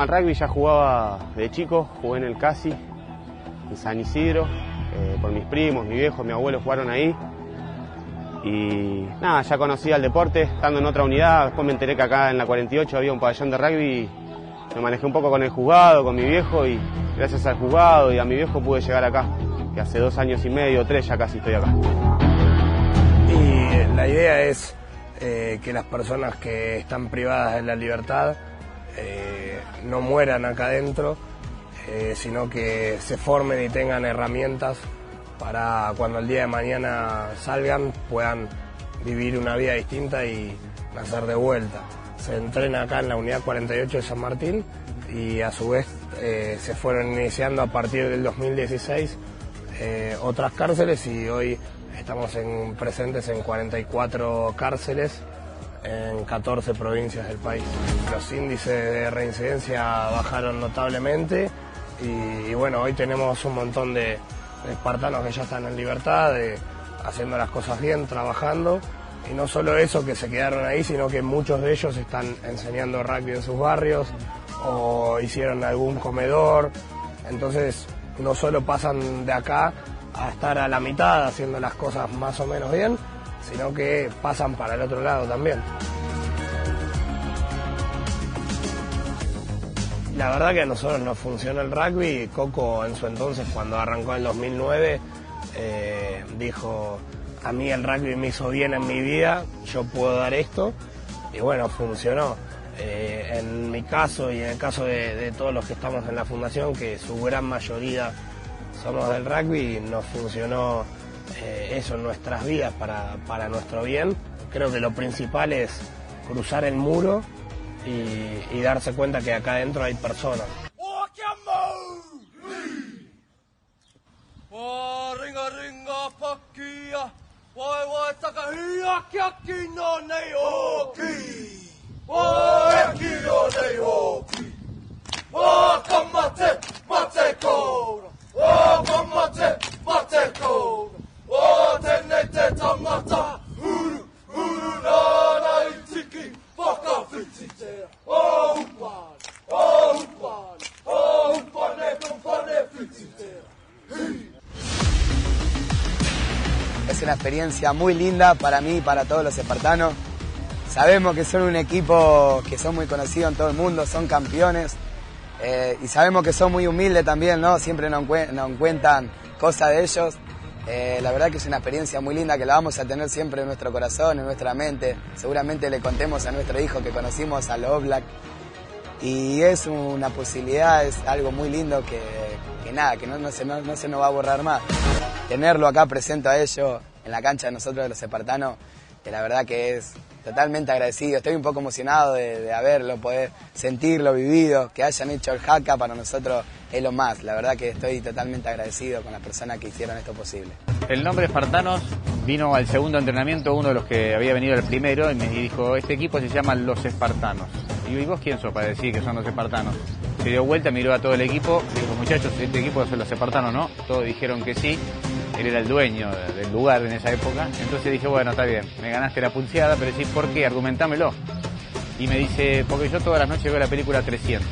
Al rugby ya jugaba de chico, jugué en el Casi, en San Isidro, eh, por mis primos, mi viejo, mi abuelo jugaron ahí. Y nada, ya conocía el deporte, estando en otra unidad, después me enteré que acá en la 48 había un pabellón de rugby y me manejé un poco con el juzgado, con mi viejo y gracias al juzgado y a mi viejo pude llegar acá, que hace dos años y medio, tres ya casi estoy acá. Y la idea es eh, que las personas que están privadas de la libertad eh, no mueran acá adentro, eh, sino que se formen y tengan herramientas para cuando el día de mañana salgan puedan vivir una vida distinta y nacer de vuelta. Se entrena acá en la unidad 48 de San Martín y a su vez eh, se fueron iniciando a partir del 2016 eh, otras cárceles y hoy estamos en, presentes en 44 cárceles en 14 provincias del país. Los índices de reincidencia bajaron notablemente y, bueno, hoy tenemos un montón de, espartanos que ya están en libertad, haciendo las cosas bien, trabajando. Y no solo eso, que se quedaron ahí, sino que muchos de ellos están enseñando rugby en sus barrios o hicieron algún comedor. Entonces, no solo pasan de acá a estar a la mitad haciendo las cosas más o menos bien, sino que pasan para el otro lado también. La verdad que a nosotros nos funciona el rugby. Coco en su entonces, cuando arrancó en 2009, eh, dijo, a mí el rugby me hizo bien en mi vida, yo puedo dar esto. Y bueno, funcionó. Eh, en mi caso y en el caso de, todos los que estamos en la fundación, que su gran mayoría somos del rugby, nos funcionó eh, eso nuestras vidas para, para nuestro bien. Creo que lo principal es cruzar el muro y, y darse cuenta que acá adentro hay personas. Una experiencia muy linda para mí y para todos los espartanos. Sabemos que son un equipo que son muy conocidos en todo el mundo, son campeones. Eh, y sabemos que son muy humildes también, ¿no? Siempre nos, nos cuentan cosas de ellos. Eh, la verdad que es una experiencia muy linda que la vamos a tener siempre en nuestro corazón, en nuestra mente. Seguramente le contemos a nuestro hijo que conocimos a los Black. Y es una posibilidad, es algo muy lindo que, nada, que no, no, se, no, no se nos va a borrar más tenerlo acá presente a ellos en la cancha de nosotros de los espartanos, que la verdad que es totalmente agradecido. Estoy un poco emocionado de, haberlo, poder sentirlo, vivido, que hayan hecho el jaca para nosotros es lo más. La verdad que estoy totalmente agradecido con las personas que hicieron esto posible. El nombre Espartanos vino al segundo entrenamiento, uno de los que había venido al primero, y me dijo, este equipo se llama Los Espartanos. Y yo, ¿y vos quién sos para decir que son los Espartanos? Se dio vuelta, miró a todo el equipo, dijo, muchachos, este equipo son los Espartanos, ¿no? Todos dijeron que sí él era el dueño del lugar en esa época. Entonces dije, bueno, está bien, me ganaste la pulseada, pero decís, ¿por qué? Argumentámelo. Y me dice, porque yo todas las noches veo la película 300.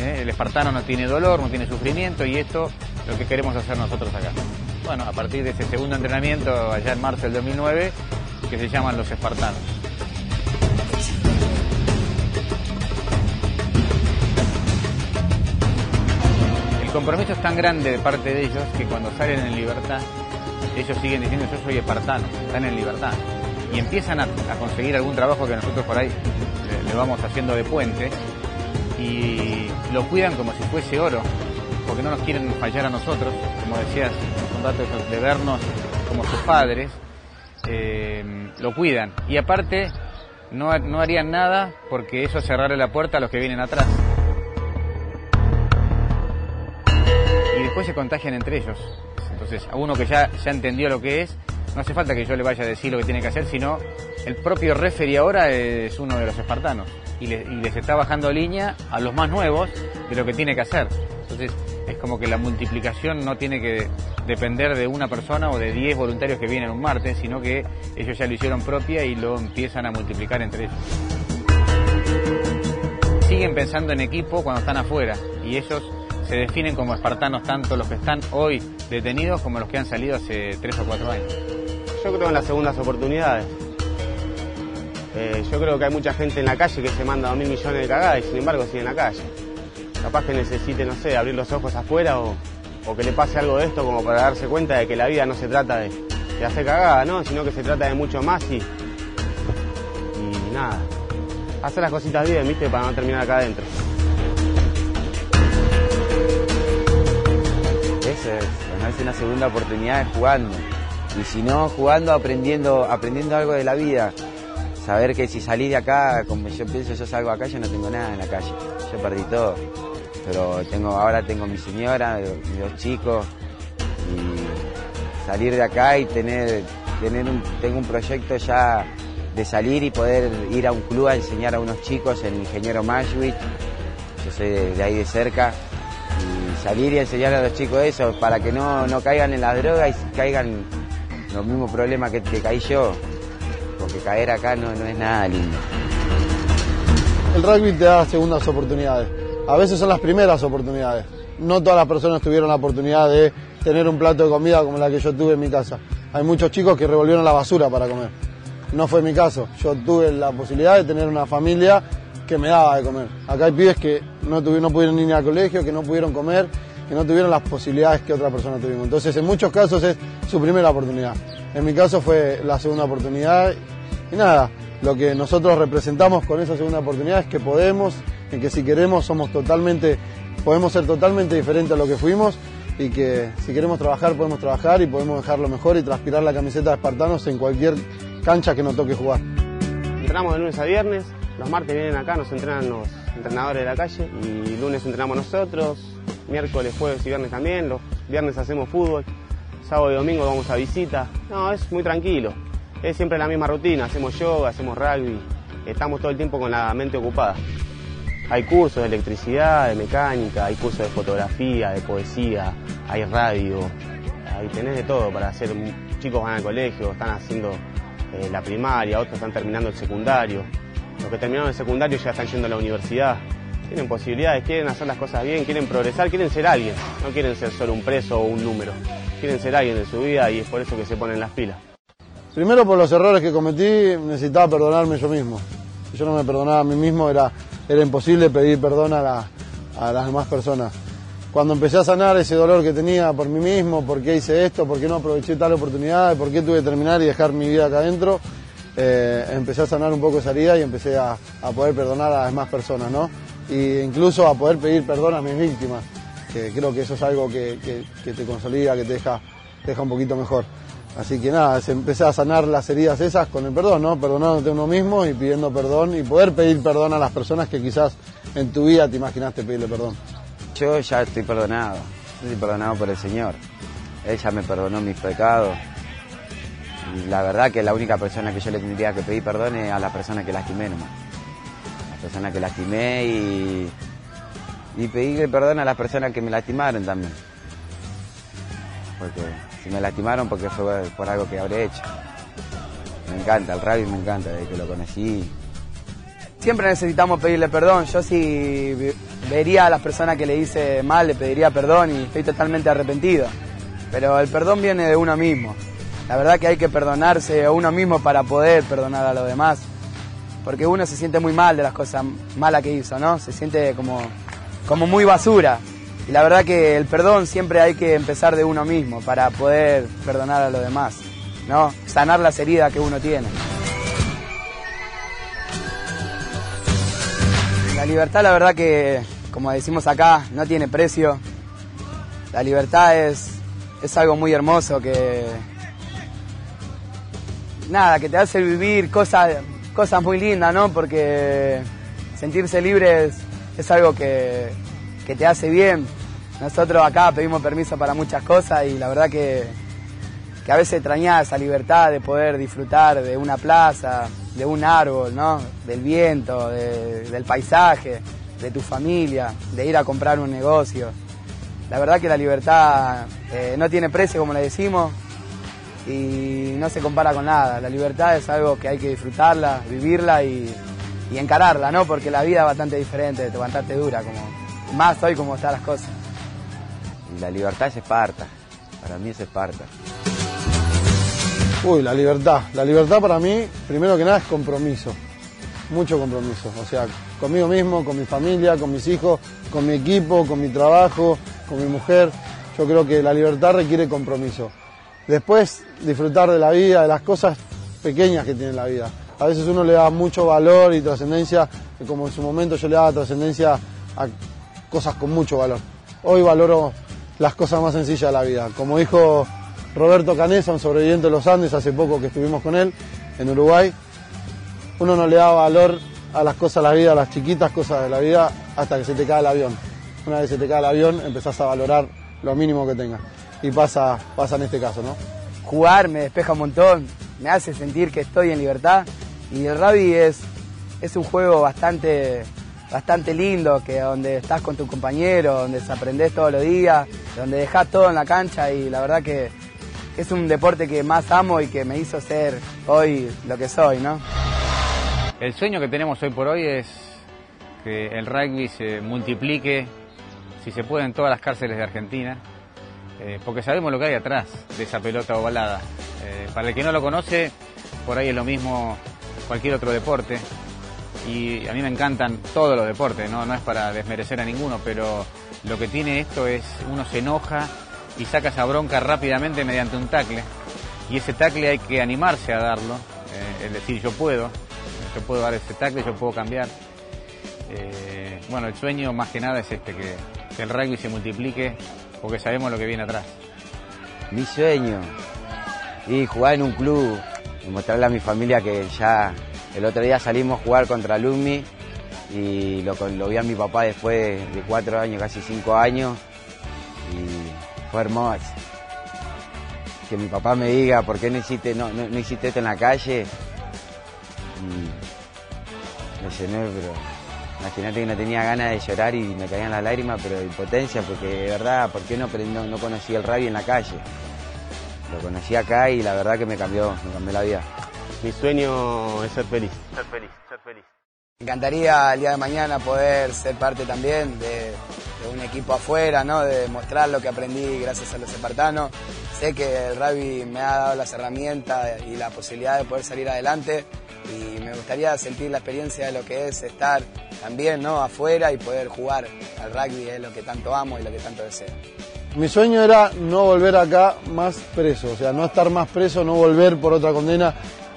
¿Eh? El espartano no tiene dolor, no tiene sufrimiento y esto es lo que queremos hacer nosotros acá. Bueno, a partir de ese segundo entrenamiento, allá en marzo del 2009, que se llaman los espartanos. El compromiso es tan grande de parte de ellos que cuando salen en libertad, ellos siguen diciendo yo soy espartano, están en libertad. Y empiezan a, conseguir algún trabajo que nosotros por ahí le, vamos haciendo de puente y lo cuidan como si fuese oro, porque no nos quieren fallar a nosotros, como decías un rato de vernos como sus padres, eh, lo cuidan. Y aparte, no, no harían nada porque eso cerrarle la puerta a los que vienen atrás. Se contagian entre ellos. Entonces, a uno que ya, ya entendió lo que es, no hace falta que yo le vaya a decir lo que tiene que hacer, sino el propio referee ahora es uno de los espartanos y, les está bajando línea a los más nuevos de lo que tiene que hacer. Entonces, es como que la multiplicación no tiene que depender de una persona o de 10 voluntarios que vienen un martes, sino que ellos ya lo hicieron propia y lo empiezan a multiplicar entre ellos. Siguen pensando en equipo cuando están afuera y ellos se definen como espartanos tanto los que están hoy detenidos como los que han salido hace tres o cuatro años. Yo creo en las segundas oportunidades. Eh, yo creo que hay mucha gente en la calle que se manda dos mil millones de cagadas y sin embargo sigue en la calle. Capaz que necesite, no sé, abrir los ojos afuera o, que le pase algo de esto como para darse cuenta de que la vida no se trata de, hacer cagada, ¿no? Sino que se trata de mucho más y, y nada. Hacer las cositas bien, ¿viste? Para no terminar acá adentro. Eso es, ganarse una segunda oportunidad jugando. Y si no, jugando, aprendiendo, aprendiendo algo de la vida saber que si salí de acá, como yo pienso, yo salgo acá, yo no tengo nada en la calle. Yo perdí todo. Pero tengo, ahora tengo mi señora, mis dos chicos. Y salir de acá y tener, tener un, tengo un proyecto ya de salir y poder ir a un club a enseñar a unos chicos, el ingeniero Mashwitz, yo soy de, ahí de cerca, salir y enseñar a los chicos eso, para que no, no caigan en las drogas y caigan los mismos problemas que, que caí yo porque caer acá no, no es nada lindo. El rugby te da segundas oportunidades. A veces son las primeras oportunidades. No todas las personas tuvieron la oportunidad de tener un plato de comida como la que yo tuve en mi casa. Hay muchos chicos que revolvieron la basura para comer. No fue mi caso. Yo tuve la posibilidad de tener una familia que me daba de comer. Acá hay pibes que no, tuvieron, no pudieron ir al colegio, que no pudieron comer, que no tuvieron las posibilidades que otra persona tuvimos. Entonces, en muchos casos es su primera oportunidad. En mi caso fue la segunda oportunidad y nada, lo que nosotros representamos con esa segunda oportunidad es que podemos, en que si queremos somos totalmente, podemos ser totalmente diferentes a lo que fuimos y que si queremos trabajar podemos trabajar y podemos dejarlo mejor y transpirar la camiseta de espartanos en cualquier cancha que nos toque jugar. Entrenamos de lunes a viernes, los martes vienen acá, nos entrenan los entrenadores de la calle y lunes entrenamos nosotros, miércoles, jueves y viernes también, los viernes hacemos fútbol, sábado y domingo vamos a visita. No, es muy tranquilo es siempre la misma rutina, hacemos yoga, hacemos rugby, estamos todo el tiempo con la mente ocupada. Hay cursos de electricidad, de mecánica, hay cursos de fotografía, de poesía, hay radio, ahí tenés de todo para hacer. Chicos van al colegio, están haciendo eh, la primaria, otros están terminando el secundario. Los que terminaron el secundario ya están yendo a la universidad. Tienen posibilidades, quieren hacer las cosas bien, quieren progresar, quieren ser alguien. No quieren ser solo un preso o un número. Quieren ser alguien en su vida y es por eso que se ponen las pilas. Primero por los errores que cometí, necesitaba perdonarme yo mismo. Si yo no me perdonaba a mí mismo, era, era imposible pedir perdón a, las demás personas. Cuando empecé a sanar ese dolor que tenía por mí mismo, por qué hice esto, por qué no aproveché tal oportunidad, por qué tuve que terminar y dejar mi vida acá adentro, eh, empecé a sanar un poco esa herida y empecé a, poder perdonar a las demás personas, ¿no? E incluso a poder pedir perdón a mis víctimas, que creo que eso es algo que, te consolida, que te deja, deja un poquito mejor. Así que nada, empecé a sanar las heridas esas con el perdón, ¿no? Perdonándote a uno mismo y pidiendo perdón y poder pedir perdón a las personas que quizás en tu vida te imaginaste pedirle perdón. Yo ya estoy perdonado, estoy perdonado por el Señor. Él ya me perdonó mis pecados. La verdad que la única persona que yo le tendría que pedir perdón es a la persona que lastimé nomás. A la persona que lastimé y, y pedirle perdón a las personas que me lastimaron también. Porque si me lastimaron porque fue por algo que habré hecho. Me encanta, el rugby me encanta, desde que lo conocí. Siempre necesitamos pedirle perdón. Yo si vería a las personas que le hice mal, le pediría perdón y estoy totalmente arrepentido. Pero el perdón viene de uno mismo. La verdad que hay que perdonarse a uno mismo para poder perdonar a los demás. Porque uno se siente muy mal de las cosas malas que hizo, ¿no? Se siente como, como muy basura. Y la verdad que el perdón siempre hay que empezar de uno mismo para poder perdonar a los demás, ¿no? Sanar las heridas que uno tiene. La libertad, la verdad que, como decimos acá, no tiene precio. La libertad es, es algo muy hermoso que. Nada, que te hace vivir cosas, cosas muy lindas, ¿no? Porque sentirse libre es, algo que, que te hace bien. Nosotros acá pedimos permiso para muchas cosas y la verdad que, a veces extrañás esa libertad de poder disfrutar de una plaza, de un árbol, ¿no? del viento, del paisaje, de tu familia, de ir a comprar un negocio. La verdad que la libertad eh, no tiene precio, como le decimos, y no se compara con nada. La libertad es algo que hay que disfrutarla, vivirla y, y encararla, ¿no? Porque la vida es bastante diferente, te aguantarte dura, como más hoy como están las cosas. La libertad es Esparta, para mí es Esparta. Uy, la libertad. La libertad para mí, primero que nada, es compromiso. Mucho compromiso. O sea, conmigo mismo, con mi familia, con mis hijos, con mi equipo, con mi trabajo, con mi mujer. Yo creo que la libertad requiere compromiso. Después, disfrutar de la vida, de las cosas pequeñas que tiene la vida. A veces uno le da mucho valor y trascendencia, como en su momento yo le daba trascendencia a cosas con mucho valor. Hoy valoro las cosas más sencillas de la vida. Como dijo Roberto Canesa, un sobreviviente de los Andes, hace poco que estuvimos con él en Uruguay, uno no le da valor a las cosas de la vida, a las chiquitas cosas de la vida, hasta que se te cae el avión. Una vez se te cae el avión, empezás a valorar lo mínimo que tengas. Y pasa, pasa en este caso, ¿no? Jugar me despeja un montón, me hace sentir que estoy en libertad y el rugby es, es un juego bastante, bastante lindo, que donde estás con tu compañero, donde se aprendés todos los días, donde dejás todo en la cancha y la verdad que es un deporte que más amo y que me hizo ser hoy lo que soy, ¿no? El sueño que tenemos hoy por hoy es que el rugby se multiplique, si se puede, en todas las cárceles de Argentina, eh, porque sabemos lo que hay atrás de esa pelota ovalada. Eh, para el que no lo conoce, por ahí es lo mismo cualquier otro deporte. Y a mí me encantan todos los deportes, ¿no? no es para desmerecer a ninguno, pero lo que tiene esto es uno se enoja y saca esa bronca rápidamente mediante un tacle. Y ese tacle hay que animarse a darlo, eh, es decir, yo puedo, yo puedo dar ese tackle, yo puedo cambiar. Bueno, el sueño más que nada es este, que, que el rugby se multiplique porque sabemos lo que viene atrás. Mi sueño, y jugar en un club, y mostrarle a mi familia que ya el otro día salimos a jugar contra Alumni y lo, vi a mi papá después de cuatro años, casi cinco años, y fue hermoso. Que mi papá me diga por qué no hiciste, no, hiciste esto en la calle, me llené, pero imagínate que no tenía ganas de llorar y me caían las lágrimas, pero de impotencia, porque de verdad, ¿por qué no, no, no conocí el rugby en la calle? Lo conocí acá y la verdad que me cambió, me cambió la vida. Mi sueño es ser feliz. Ser feliz, ser feliz. Me encantaría el día de mañana poder ser parte también de, de un equipo afuera, ¿no? de mostrar lo que aprendí gracias a los espartanos. Sé que el rugby me ha dado las herramientas y la posibilidad de poder salir adelante y me gustaría sentir la experiencia de lo que es estar también ¿no? afuera y poder jugar al rugby, es lo que tanto amo y lo que tanto deseo. Mi sueño era no volver acá más preso, o sea, no estar más preso, no volver por otra condena,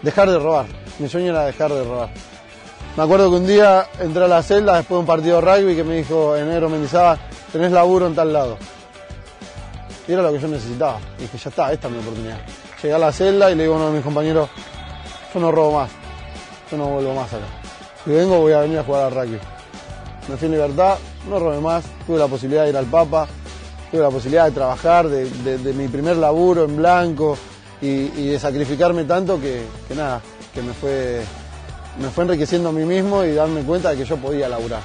dejar de robar. Mi sueño era dejar de robar. Me acuerdo que un día entré a la celda después de un partido de rugby que me dijo Enero Mendizábal, tenés laburo en tal lado. Y era lo que yo necesitaba. Y dije, ya está, esta es mi oportunidad. Llegué a la celda y le digo a uno de mis compañeros, yo no robo más, yo no vuelvo más acá. Si vengo voy a venir a jugar al rugby. Me fui en libertad, no robé más, tuve la posibilidad de ir al Papa, tuve la posibilidad de trabajar, de, mi primer laburo en blanco y, de sacrificarme tanto que, que, nada, que me fue, me fue enriqueciendo a mí mismo y darme cuenta de que yo podía laburar.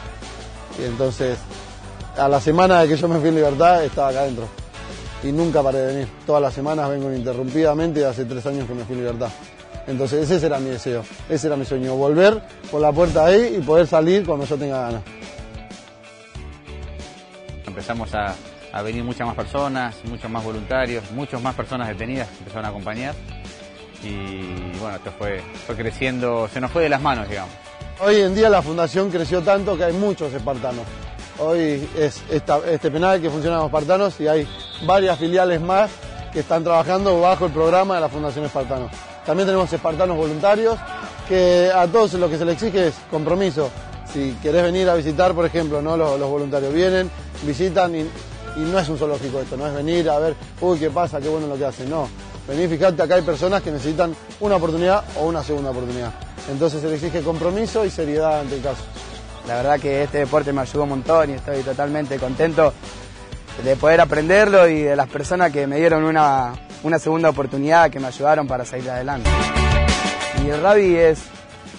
Y entonces, a la semana de que yo me fui en libertad, estaba acá adentro. Y nunca paré de venir. Todas las semanas vengo ininterrumpidamente y hace tres años que me fui en libertad. Entonces ese era mi deseo, ese era mi sueño, volver por la puerta ahí y poder salir cuando yo tenga ganas. Empezamos a, a venir muchas más personas, muchos más voluntarios, muchas más personas detenidas que empezaron a acompañar. Y bueno, esto fue, fue creciendo, se nos fue de las manos, digamos. Hoy en día la fundación creció tanto que hay muchos espartanos. Hoy es esta, este penal que funciona con espartanos y hay varias filiales más que están trabajando bajo el programa de la Fundación Espartanos. También tenemos espartanos voluntarios que a todos lo que se les exige es compromiso. Si querés venir a visitar, por ejemplo, ¿no? los, los voluntarios vienen, visitan y, no es un zoológico esto, no es venir a ver, uy, qué pasa, qué bueno lo que hacen, no. Vení, fíjate, acá hay personas que necesitan una oportunidad o una segunda oportunidad. Entonces se les exige compromiso y seriedad ante el caso. La verdad que este deporte me ayudó un montón y estoy totalmente contento de poder aprenderlo y de las personas que me dieron una, una segunda oportunidad, que me ayudaron para salir adelante. Y el rugby es,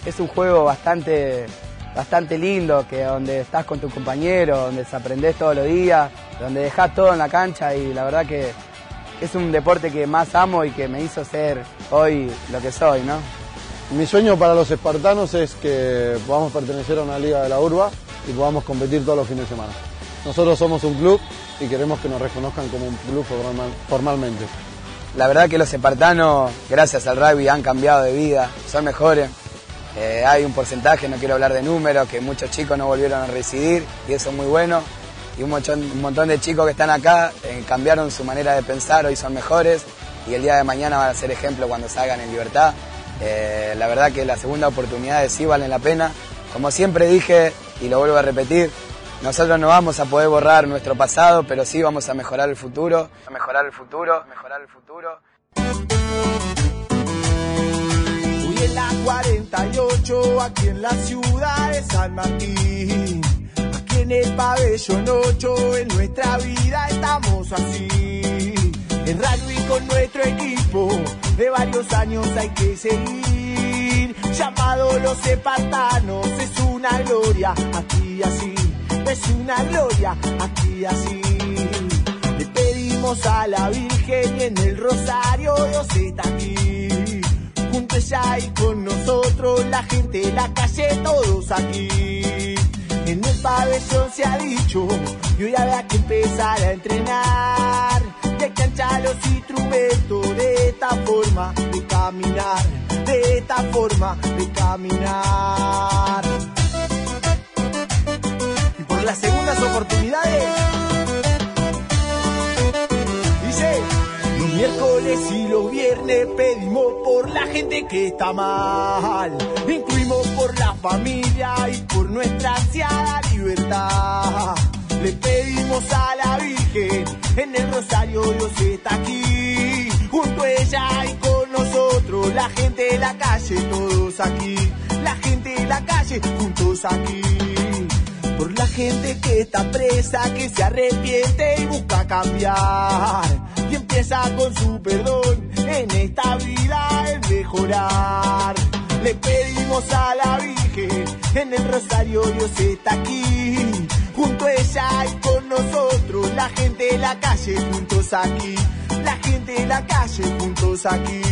es un juego bastante, bastante lindo, que donde estás con tu compañero, donde aprendés todos los días, donde dejás todo en la cancha y la verdad que es un deporte que más amo y que me hizo ser hoy lo que soy, ¿no? Mi sueño para los espartanos es que podamos pertenecer a una liga de la urba y podamos competir todos los fines de semana. Nosotros somos un club y queremos que nos reconozcan como un club formalmente. La verdad que los espartanos, gracias al rugby, han cambiado de vida, son mejores. Eh, hay un porcentaje, no quiero hablar de números, que muchos chicos no volvieron a residir y eso es muy bueno. Y un montón, un montón de chicos que están acá eh, cambiaron su manera de pensar, hoy son mejores y el día de mañana van a ser ejemplo cuando salgan en libertad. Eh, la verdad que las segundas oportunidades sí valen la pena. Como siempre dije, y lo vuelvo a repetir, nosotros no vamos a poder borrar nuestro pasado, pero sí vamos a mejorar el futuro, a mejorar el futuro, mejorar el futuro. Hoy en la 48, aquí en la ciudad de San Martín, aquí en el pabellón 8, en nuestra vida estamos así. En rugby con nuestro equipo, de varios años hay que seguir. Llamado los espartanos, es una gloria, aquí así. Es una gloria, aquí así. Le pedimos a la Virgen y en el Rosario Dios está aquí. Junto ella y con nosotros, la gente, la calle, todos aquí. En el pabellón se ha dicho, y hoy habrá que empezar a entrenar de cancha los instrumentos de esta forma de caminar, de esta forma de caminar. Por las segundas oportunidades, dice, los miércoles y los viernes pedimos por la gente que está mal, incluimos por la familia y por nuestra ansiada libertad. Le pedimos a la Virgen, en el Rosario Dios está aquí, junto a ella y con nosotros, la gente de la calle, todos aquí, la gente de la calle, juntos aquí. Por la gente que está presa, que se arrepiente y busca cambiar, y empieza con su perdón en esta vida el mejorar. Le pedimos a la Virgen, en el Rosario Dios está aquí, junto a ella y con nosotros, la gente de la calle juntos aquí, la gente de la calle juntos aquí.